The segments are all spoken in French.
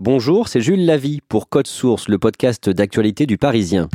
Bonjour, c'est Jules Lavie pour Code Source, le podcast d'actualité du Parisien.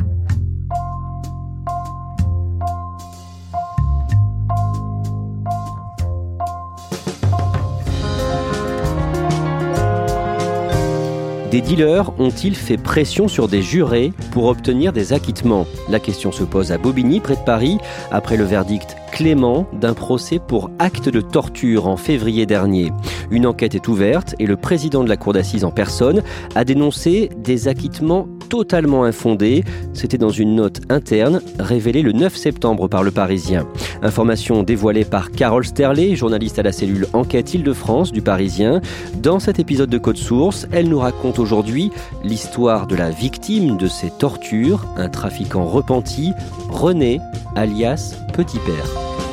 Des dealers ont-ils fait pression sur des jurés pour obtenir des acquittements? La question se pose à Bobigny, près de Paris, après le verdict clément d'un procès pour acte de torture en février dernier. Une enquête est ouverte et le président de la cour d'assises en personne a dénoncé des acquittements totalement infondés. C'était dans une note interne révélée le 9 septembre par le Parisien. Information dévoilée par Carole Sterlet, journaliste à la cellule Enquête Île-de-France du Parisien. Dans cet épisode de Code Source, elle nous raconte aujourd'hui l'histoire de la victime de ces tortures, un trafiquant repenti, René, alias Petit Père.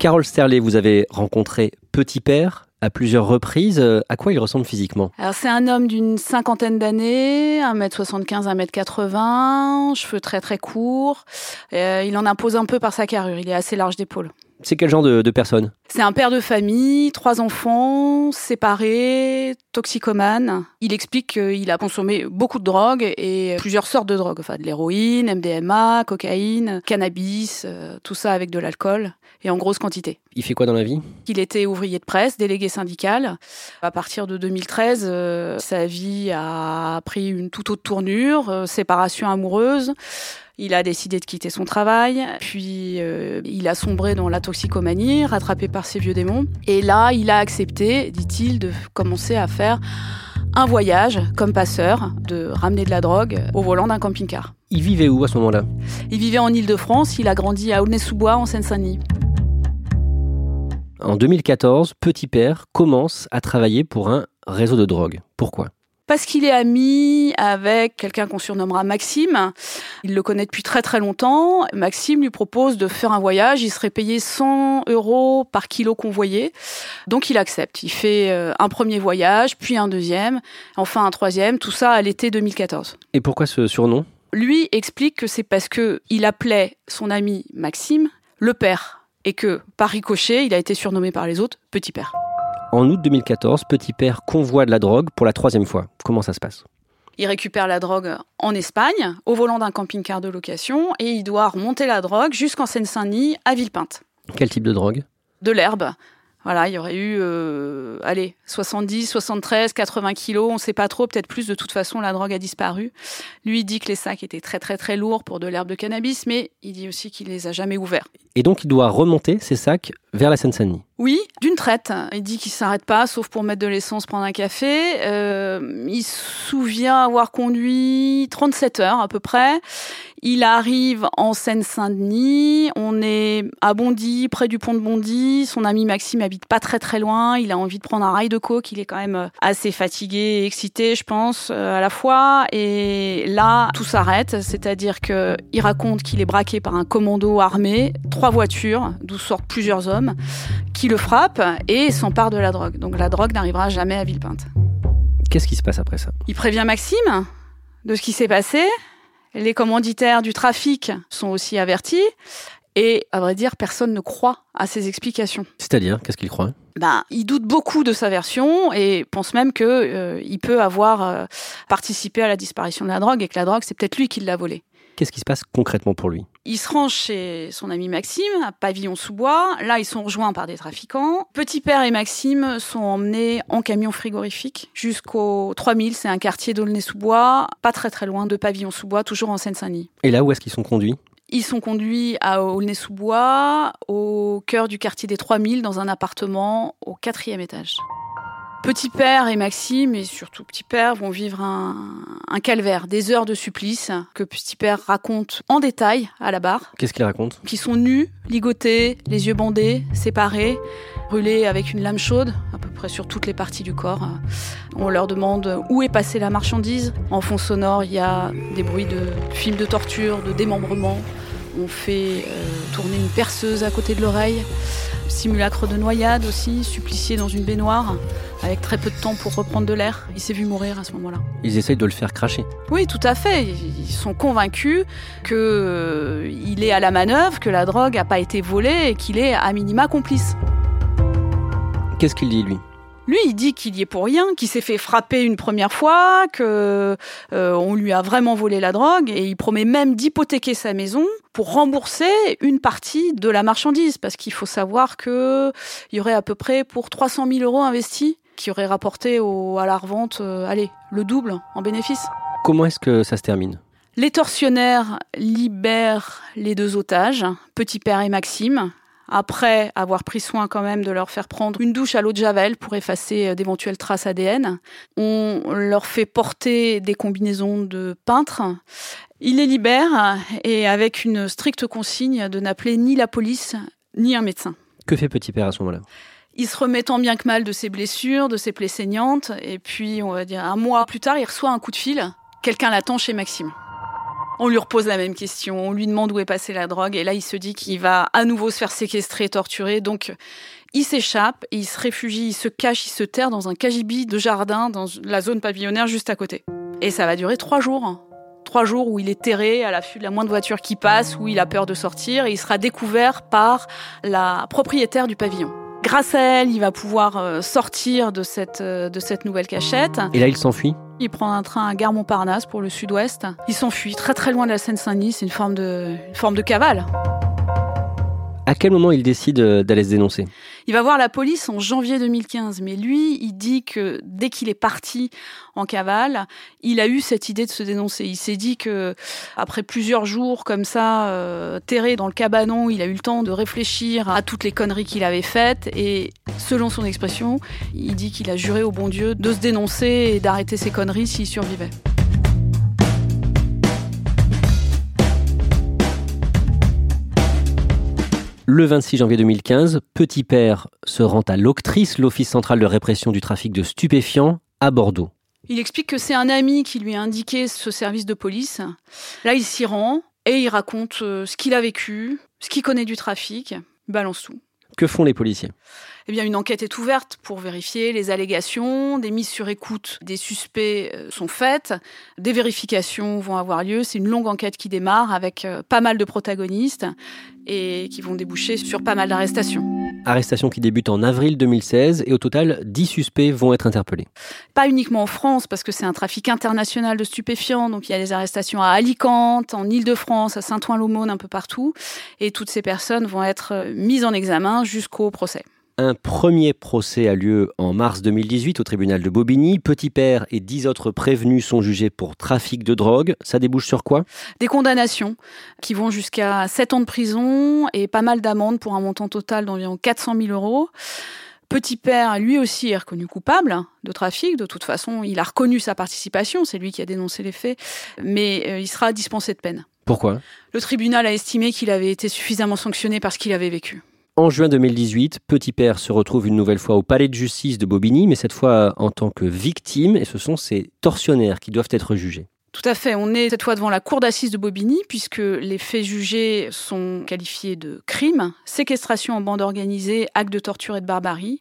Carole Sterlet, vous avez rencontré Petit Père à plusieurs reprises. Euh, à quoi il ressemble physiquement? Alors c'est un homme d'une cinquantaine d'années, 1m75, 1m80, cheveux très très courts. Euh, il en impose un peu par sa carrure, il est assez large d'épaule. C'est quel genre de, de personne C'est un père de famille, trois enfants, séparés, toxicomane. Il explique qu'il a consommé beaucoup de drogues et plusieurs sortes de drogues, enfin de l'héroïne, MDMA, cocaïne, cannabis, euh, tout ça avec de l'alcool et en grosse quantité. Il fait quoi dans la vie Il était ouvrier de presse, délégué syndical. À partir de 2013, euh, sa vie a pris une toute autre tournure, euh, séparation amoureuse. Il a décidé de quitter son travail, puis euh, il a sombré dans la toxicomanie, rattrapé par ses vieux démons. Et là, il a accepté, dit-il, de commencer à faire un voyage comme passeur, de ramener de la drogue au volant d'un camping-car. Il vivait où à ce moment-là? Il vivait en Île-de-France, il a grandi à Aulnay-sous-Bois, en Seine-Saint-Denis. En 2014, Petit Père commence à travailler pour un réseau de drogue. Pourquoi? Parce qu'il est ami avec quelqu'un qu'on surnommera Maxime. Il le connaît depuis très très longtemps. Maxime lui propose de faire un voyage. Il serait payé 100 euros par kilo convoyé. Donc il accepte. Il fait euh, un premier voyage, puis un deuxième, enfin un troisième. Tout ça à l'été 2014. Et pourquoi ce surnom? Lui explique que c'est parce que il appelait son ami Maxime le père et que par ricochet, il a été surnommé par les autres Petit Père. En août 2014, Petit Père convoie de la drogue pour la troisième fois. Comment ça se passe? Il récupère la drogue en Espagne, au volant d'un camping-car de location, et il doit remonter la drogue jusqu'en Seine-Saint-Denis, à Villepinte. Quel type de drogue? De l'herbe. Voilà, il y aurait eu, euh, allez, 70, 73, 80 kilos, on ne sait pas trop, peut-être plus. De toute façon, la drogue a disparu. Lui il dit que les sacs étaient très très très lourds pour de l'herbe de cannabis, mais il dit aussi qu'il les a jamais ouverts. Et donc il doit remonter ces sacs vers la Seine-Saint-Denis. Oui, d'une traite. Il dit qu'il s'arrête pas, sauf pour mettre de l'essence, prendre un café. Euh, il se souvient avoir conduit 37 heures à peu près. Il arrive en Seine-Saint-Denis. On est à Bondy, près du pont de Bondy. Son ami Maxime habite pas très très loin. Il a envie de prendre un rail de coke. Il est quand même assez fatigué excité, je pense, euh, à la fois. Et là, tout s'arrête. C'est-à-dire que il raconte qu'il est braqué par un commando armé, trois voitures, d'où sortent plusieurs hommes qui le frappe et s'empare de la drogue. Donc la drogue n'arrivera jamais à Villepinte. Qu'est-ce qui se passe après ça? Il prévient Maxime de ce qui s'est passé. Les commanditaires du trafic sont aussi avertis. Et à vrai dire, personne ne croit à ses explications. C'est-à-dire, qu'est-ce qu'il croit? Ben, il doute beaucoup de sa version et pense même que euh, il peut avoir euh, participé à la disparition de la drogue et que la drogue, c'est peut-être lui qui l'a volée. Qu'est-ce qui se passe concrètement pour lui? Il se rend chez son ami Maxime, à Pavillon-sous-Bois. Là, ils sont rejoints par des trafiquants. Petit Père et Maxime sont emmenés en camion frigorifique jusqu'au 3000. C'est un quartier d'Aulnay-sous-Bois, pas très très loin de Pavillon-sous-Bois, toujours en Seine-Saint-Denis. Et là, où est-ce qu'ils sont conduits? Ils sont conduits à Aulnay-sous-Bois, au cœur du quartier des 3000, dans un appartement au quatrième étage. Petit Père et Maxime, et surtout Petit Père, vont vivre un, un, calvaire, des heures de supplice que Petit Père raconte en détail à la barre. Qu'est-ce qu'il raconte? Qui sont nus, ligotés, les yeux bandés, séparés, brûlés avec une lame chaude, à peu près sur toutes les parties du corps. On leur demande où est passée la marchandise. En fond sonore, il y a des bruits de films de torture, de démembrement. On fait euh, tourner une perceuse à côté de l'oreille. Simulacre de noyade aussi, supplicié dans une baignoire, avec très peu de temps pour reprendre de l'air. Il s'est vu mourir à ce moment-là. Ils essayent de le faire cracher. Oui, tout à fait. Ils sont convaincus qu'il euh, est à la manœuvre, que la drogue n'a pas été volée et qu'il est à minima complice. Qu'est-ce qu'il dit, lui? Lui, il dit qu'il y est pour rien, qu'il s'est fait frapper une première fois, que euh, on lui a vraiment volé la drogue, et il promet même d'hypothéquer sa maison pour rembourser une partie de la marchandise, parce qu'il faut savoir que il y aurait à peu près pour 300 000 euros investis, qui auraient rapporté au, à la revente, euh, allez, le double en bénéfice. Comment est-ce que ça se termine? Les tortionnaires libèrent les deux otages, Petit Père et Maxime, après avoir pris soin quand même de leur faire prendre une douche à l'eau de Javel pour effacer euh, d'éventuelles traces ADN. On leur fait porter des combinaisons de peintre. Ils les libèrent et avec une stricte consigne de n'appeler ni la police ni un médecin. Que fait Petit Père à ce moment-là? Il se remet tant bien que mal de ses blessures, de ses plaies saignantes, et puis on va dire un mois plus tard, il reçoit un coup de fil. Quelqu'un l'attend chez Maxime. On lui repose la même question, on lui demande où est passée la drogue, et là il se dit qu'il va à nouveau se faire séquestrer, torturer. Donc il s'échappe, il se réfugie, il se cache, il se terre dans un cagibi de jardin dans la zone pavillonnaire juste à côté. Et ça va durer trois jours. Trois jours où il est terré à l'affût de la moindre voiture qui passe, où il a peur de sortir, et il sera découvert par la propriétaire du pavillon. Grâce à elle, il va pouvoir euh, sortir euh, de cette nouvelle cachette. Et là, il s'enfuit? Il prend un train à Gare Montparnasse pour le sud-ouest. Il s'enfuit très très loin de la Seine-Saint-Denis. C'est une forme de, une forme de cavale. À quel moment il décide euh, d'aller se dénoncer? Il va voir la police en janvier 2015, mais lui, il dit que dès qu'il est parti en cavale, il a eu cette idée de se dénoncer. Il s'est dit que après plusieurs jours comme ça, euh, terré dans le cabanon, il a eu le temps de réfléchir à toutes les conneries qu'il avait faites et selon son expression, il dit qu'il a juré au bon Dieu de se dénoncer et d'arrêter ses conneries s'il survivait. Le 26 janvier 2015, Petit Père se rend à l'Octrice, l'Office central de répression du trafic de stupéfiants, à Bordeaux. Il explique que c'est un ami qui lui a indiqué ce service de police. Là, il s'y rend et il raconte euh, ce qu'il a vécu, ce qu'il connaît du trafic, balance tout. Que font les policiers? Eh bien, une enquête est ouverte pour vérifier les allégations, des mises sur écoute des suspects euh, sont faites, des vérifications vont avoir lieu. C'est une longue enquête qui démarre avec euh, pas mal de protagonistes et qui vont déboucher sur pas mal d'arrestations. Arrestations qui débutent en avril 2016 et au total, 10 suspects vont être interpellés. Pas uniquement en France parce que c'est un trafic international de stupéfiants, donc il y a des arrestations à Alicante, en Île-de-France, à Saint-Ouen-l'Aumône, un peu partout. Et toutes ces personnes vont être mises en examen jusqu'au procès. Un premier procès a lieu en mars 2018 au tribunal de Bobigny. Petit Père et dix autres prévenus sont jugés pour trafic de drogue. Ça débouche sur quoi? Des condamnations qui vont jusqu'à 7 ans de prison et pas mal d'amendes pour un montant total d'environ 400 000 euros. Petit Père, lui aussi, est reconnu coupable de trafic. De toute façon, il a reconnu sa participation. C'est lui qui a dénoncé les faits. Mais euh, il sera dispensé de peine. Pourquoi? Le tribunal a estimé qu'il avait été suffisamment sanctionné parce qu'il avait vécu. En juin 2018, Petit Père se retrouve une nouvelle fois au palais de justice de Bobigny, mais cette fois en tant que victime, et ce sont ces tortionnaires qui doivent être jugés. Tout à fait. On est cette fois devant la cour d'assises de Bobigny, puisque les faits jugés sont qualifiés de crimes, séquestration en bande organisée, acte de torture et de barbarie.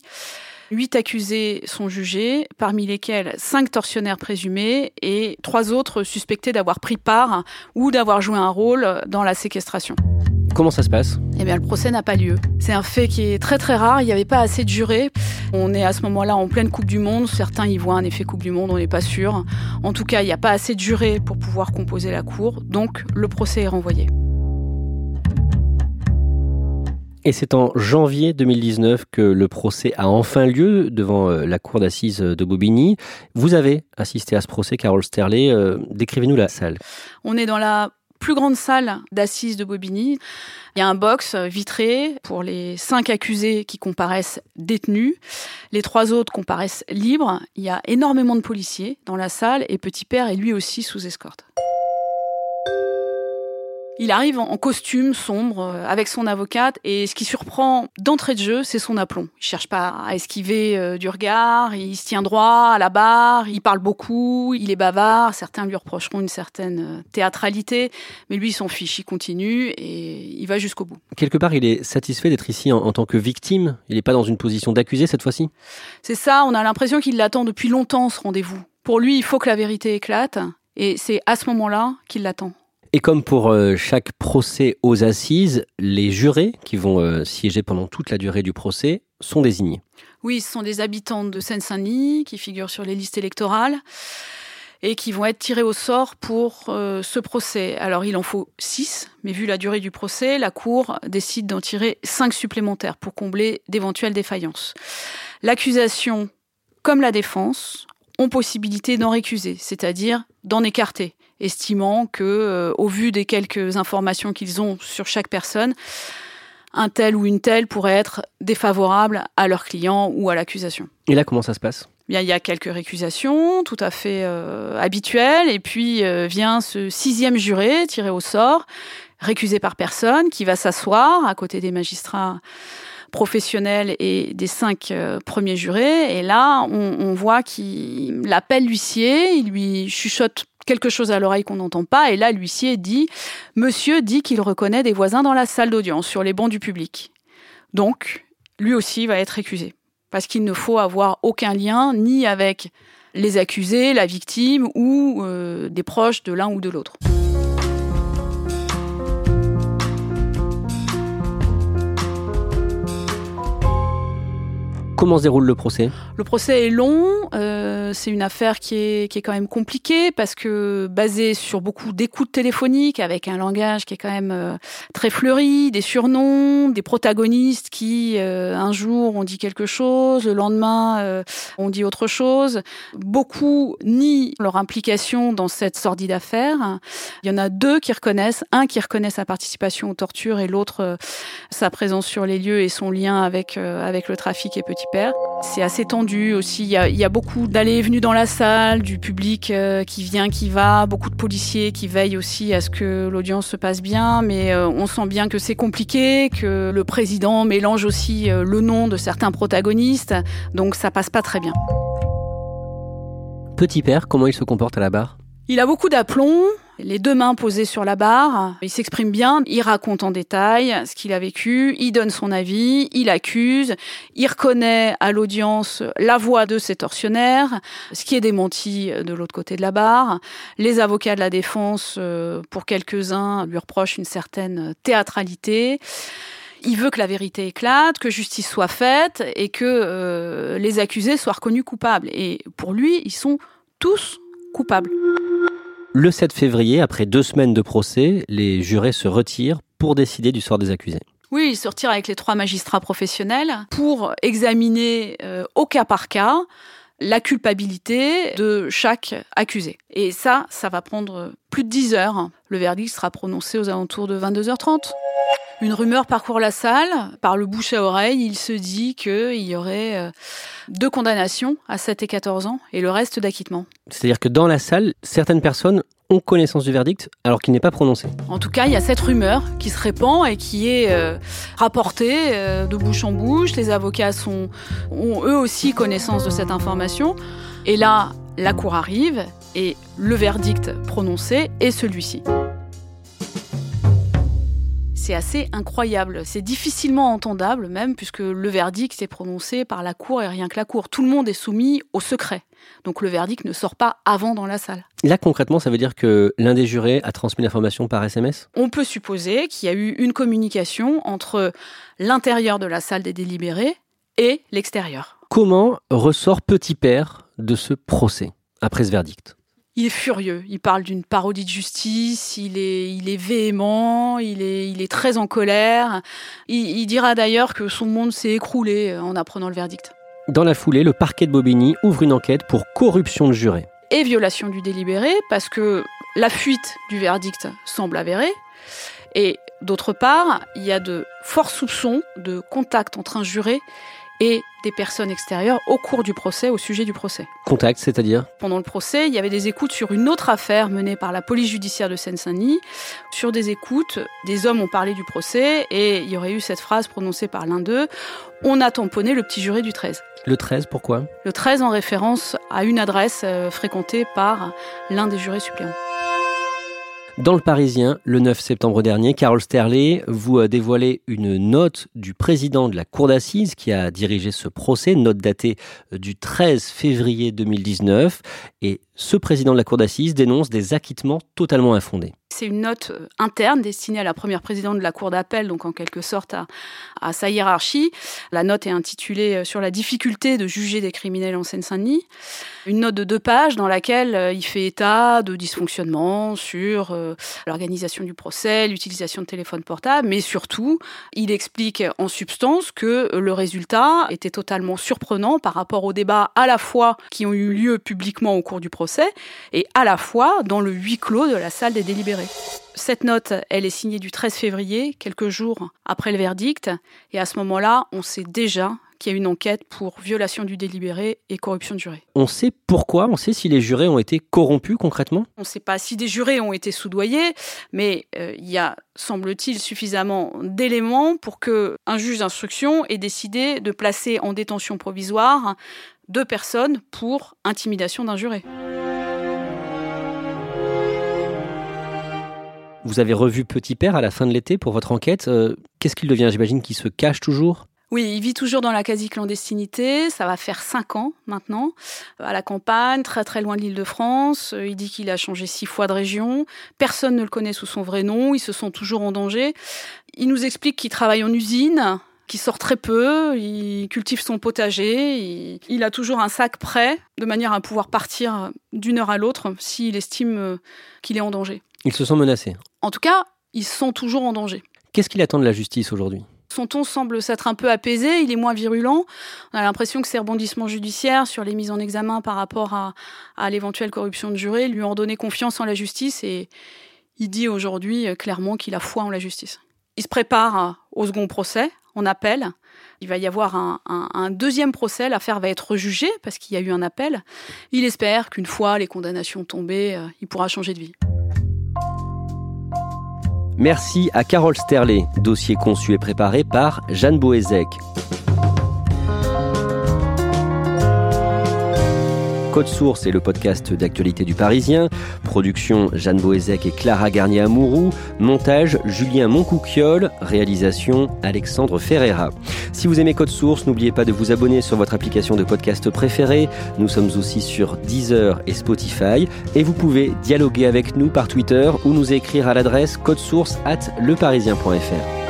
Huit accusés sont jugés, parmi lesquels cinq tortionnaires présumés et trois autres suspectés d'avoir pris part ou d'avoir joué un rôle dans la séquestration. Comment ça se passe Eh bien, le procès n'a pas lieu. C'est un fait qui est très très rare. Il n'y avait pas assez de jurés. On est à ce moment-là en pleine Coupe du Monde. Certains y voient un effet Coupe du Monde, on n'est pas sûr. En tout cas, il n'y a pas assez de jurés pour pouvoir composer la cour. Donc, le procès est renvoyé. Et c'est en janvier 2019 que le procès a enfin lieu devant euh, la cour d'assises de Bobigny. Vous avez assisté à ce procès, Carole Sterlet. Euh, décrivez-nous la salle. On est dans la plus grande salle d'assises de Bobigny. Il y a un box vitré pour les cinq accusés qui comparaissent détenus. Les trois autres comparaissent libres. Il y a énormément de policiers dans la salle et Petit Père est lui aussi sous escorte. Il arrive en costume sombre euh, avec son avocate et ce qui surprend d'entrée de jeu, c'est son aplomb. Il cherche pas à esquiver euh, du regard, il se tient droit à la barre, il parle beaucoup, il est bavard. Certains lui reprocheront une certaine euh, théâtralité, mais lui il s'en fiche, il continue et il va jusqu'au bout. Quelque part, il est satisfait d'être ici en, en, tant que victime. Il n'est pas dans une position d'accusé cette fois-ci. C'est ça. On a l'impression qu'il l'attend depuis longtemps ce rendez-vous. Pour lui, il faut que la vérité éclate et c'est à ce moment-là qu'il l'attend. Et comme pour euh, chaque procès aux assises, les jurés qui vont euh, siéger pendant toute la durée du procès sont désignés. Oui, ce sont des habitants de Seine-Saint-Denis qui figurent sur les listes électorales et qui vont être tirés au sort pour euh, ce procès. Alors il en faut six, mais vu la durée du procès, la Cour décide d'en tirer cinq supplémentaires pour combler d'éventuelles défaillances. L'accusation, comme la défense, ont possibilité d'en récuser, c'est-à-dire d'en écarter estimant que, euh, au vu des quelques informations qu'ils ont sur chaque personne, un tel ou une telle pourrait être défavorable à leur client ou à l'accusation. Et là, comment ça se passe? Bien, il y a quelques récusations tout à fait euh, habituelles, et puis euh, vient ce sixième juré tiré au sort, récusé par personne, qui va s'asseoir à côté des magistrats professionnels et des cinq euh, premiers jurés. Et là, on, on voit qu'il appelle l'huissier, il lui chuchote quelque chose à l'oreille qu'on n'entend pas. Et là, l'huissier dit Monsieur dit qu'il reconnaît des voisins dans la salle d'audience, sur les bancs du public. Donc, lui aussi va être récusé. Parce qu'il ne faut avoir aucun lien ni avec les accusés, la victime ou euh, des proches de l'un ou de l'autre. Comment se déroule le procès? Le procès est long. Euh, c'est une affaire qui est, qui est quand même compliquée parce que basée sur beaucoup d'écoutes téléphoniques avec un langage qui est quand même euh, très fleuri, des surnoms, des protagonistes qui euh, un jour ont dit quelque chose, le lendemain euh, ont dit autre chose. Beaucoup nient leur implication dans cette sordide affaire. Il y en a deux qui reconnaissent, un qui reconnaît sa participation aux tortures et l'autre euh, sa présence sur les lieux et son lien avec avec le trafic et Petit Père. C'est assez tendu aussi. Il y, a, il y a beaucoup d'allées et venues dans la salle, du public euh, qui vient, qui va, beaucoup de policiers qui veillent aussi à ce que l'audience se passe bien. Mais euh, on sent bien que c'est compliqué, que le président mélange aussi euh, le nom de certains protagonistes. Donc ça passe pas très bien. Petit Père, comment il se comporte à la barre? Il a beaucoup d'aplomb les deux mains posées sur la barre. Il s'exprime bien, il raconte en détail ce qu'il a vécu, il donne son avis, il accuse, il reconnaît à l'audience la voix de ses tortionnaires, ce qui est démenti de l'autre côté de la barre. Les avocats de la défense, euh, pour quelques-uns, lui reprochent une certaine théâtralité. Il veut que la vérité éclate, que justice soit faite et que euh, les accusés soient reconnus coupables. Et pour lui, ils sont tous coupables. Le 7 février, après deux semaines de procès, les jurés se retirent pour décider du sort des accusés. Oui, ils se retirent avec les trois magistrats professionnels pour examiner euh, au cas par cas la culpabilité de chaque accusé. Et ça, ça va prendre plus de 10 heures. Le verdict sera prononcé aux alentours de 22h30. Une rumeur parcourt la salle, par le bouche à oreille, il se dit qu'il y aurait euh, deux condamnations à 7 et 14 ans et le reste d'acquittement. C'est-à-dire que dans la salle, certaines personnes ont connaissance du verdict alors qu'il n'est pas prononcé. En tout cas, il y a cette rumeur qui se répand et qui est euh, rapportée euh, de bouche en bouche. Les avocats ont eux aussi connaissance de cette information. Et là, la cour arrive et le verdict prononcé est celui-ci c'est assez incroyable. C'est difficilement entendable même, puisque le verdict est prononcé par la Cour et rien que la Cour. Tout le monde est soumis au secret. Donc le verdict ne sort pas avant dans la salle. Là, concrètement, ça veut dire que l'un des jurés a transmis l'information par SMS On peut supposer qu'il y a eu une communication entre l'intérieur de la salle des délibérés et l'extérieur. Comment ressort Petit Père de ce procès après ce verdict? Il est furieux. Il parle d'une parodie de justice. Il est, il est véhément. Il est, il est très en colère. Il, il dira d'ailleurs que son monde s'est écroulé en apprenant le verdict. Dans la foulée, le parquet de Bobigny ouvre une enquête pour corruption de juré. Et violation du délibéré, parce que la fuite du verdict semble avérée. Et d'autre part, il y a de forts soupçons de contact entre un juré et des personnes extérieures au cours du procès, au sujet du procès. Contact, c'est-à-dire? Pendant le procès, il y avait des écoutes sur une autre affaire menée par la police judiciaire de Seine-Saint-Denis. Sur des écoutes, des hommes ont parlé du procès et il y aurait eu cette phrase prononcée par l'un d'eux On a tamponné le petit juré du 13. Le 13, pourquoi? Le 13 en référence à une adresse euh, fréquentée par l'un des jurés suppléants. Dans le Parisien, le 9 septembre dernier, Carole Sterlet, vous dévoilez une note du président de la Cour d'assises qui a dirigé ce procès, note datée du 13 février 2019. Et ce président de la Cour d'assises dénonce des acquittements totalement infondés. C'est une note euh, interne destinée à la première présidente de la Cour d'appel, donc en quelque sorte à, sa hiérarchie. La note est intitulée euh, Sur la difficulté de juger des criminels en Seine-Saint-Denis. Une note de deux pages dans laquelle euh, il fait état de dysfonctionnements sur l'organisation du procès, l'utilisation de téléphones portables, mais surtout, il explique en substance que le résultat était totalement surprenant par rapport aux débats à la fois qui ont eu lieu publiquement au cours du procès et à la fois dans le huis clos de la salle des délibérés. Cette note, elle est signée du 13 février, quelques jours après le verdict, et à ce moment-là, on sait déjà qu'il y a une enquête pour violation du délibéré et corruption de jurés. On sait pourquoi On sait si les jurés ont été corrompus concrètement? On ne sait pas si des jurés ont été soudoyés, mais euh, il y a, semble-t-il, suffisamment d'éléments pour que un juge d'instruction ait décidé de placer en détention provisoire deux personnes pour intimidation d'un juré. Vous avez revu Petit Père à la fin de l'été pour votre enquête. Euh, Qu'est-ce qu'il devient J'imagine qu'il se cache toujours? Oui, il vit toujours dans la quasi-clandestinité. Ça va faire cinq ans maintenant, à la campagne, très très loin de l'île de France. Il dit qu'il a changé six fois de région. Personne ne le connaît sous son vrai nom. Ils se sent toujours en danger. Il nous explique qu'il travaille en usine, qu'il sort très peu, il cultive son potager, il, il, a toujours un sac prêt, de manière à pouvoir partir d'une heure à l'autre s'il estime qu'il est en danger. Il se sent menacé. En tout cas, ils sont toujours en danger. Qu'est-ce qu'il attend de la justice aujourd'hui? Son ton semble s'être un peu apaisé, il est moins virulent. On a l'impression que ces rebondissements judiciaires sur les mises en examen par rapport à, à l'éventuelle corruption de jurés lui ont donné confiance en la justice et il dit aujourd'hui clairement qu'il a foi en la justice. Il se prépare au second procès, en appel. Il va y avoir un, un, un deuxième procès, l'affaire va être jugée parce qu'il y a eu un appel. Il espère qu'une fois les condamnations tombées, il pourra changer de vie. Merci à Carole Sterlet, dossier conçu et préparé par Jeanne Boézek. Code Source est le podcast d'actualité du Parisien. Production Jeanne Boézek et Clara Garnier-Amouroux. Montage Julien Moncouquiole. Réalisation Alexandre Ferreira. Si vous aimez Code Source, n'oubliez pas de vous abonner sur votre application de podcast préférée. Nous sommes aussi sur Deezer et Spotify. Et vous pouvez dialoguer avec nous par Twitter ou nous écrire à l'adresse codesource at leparisien.fr.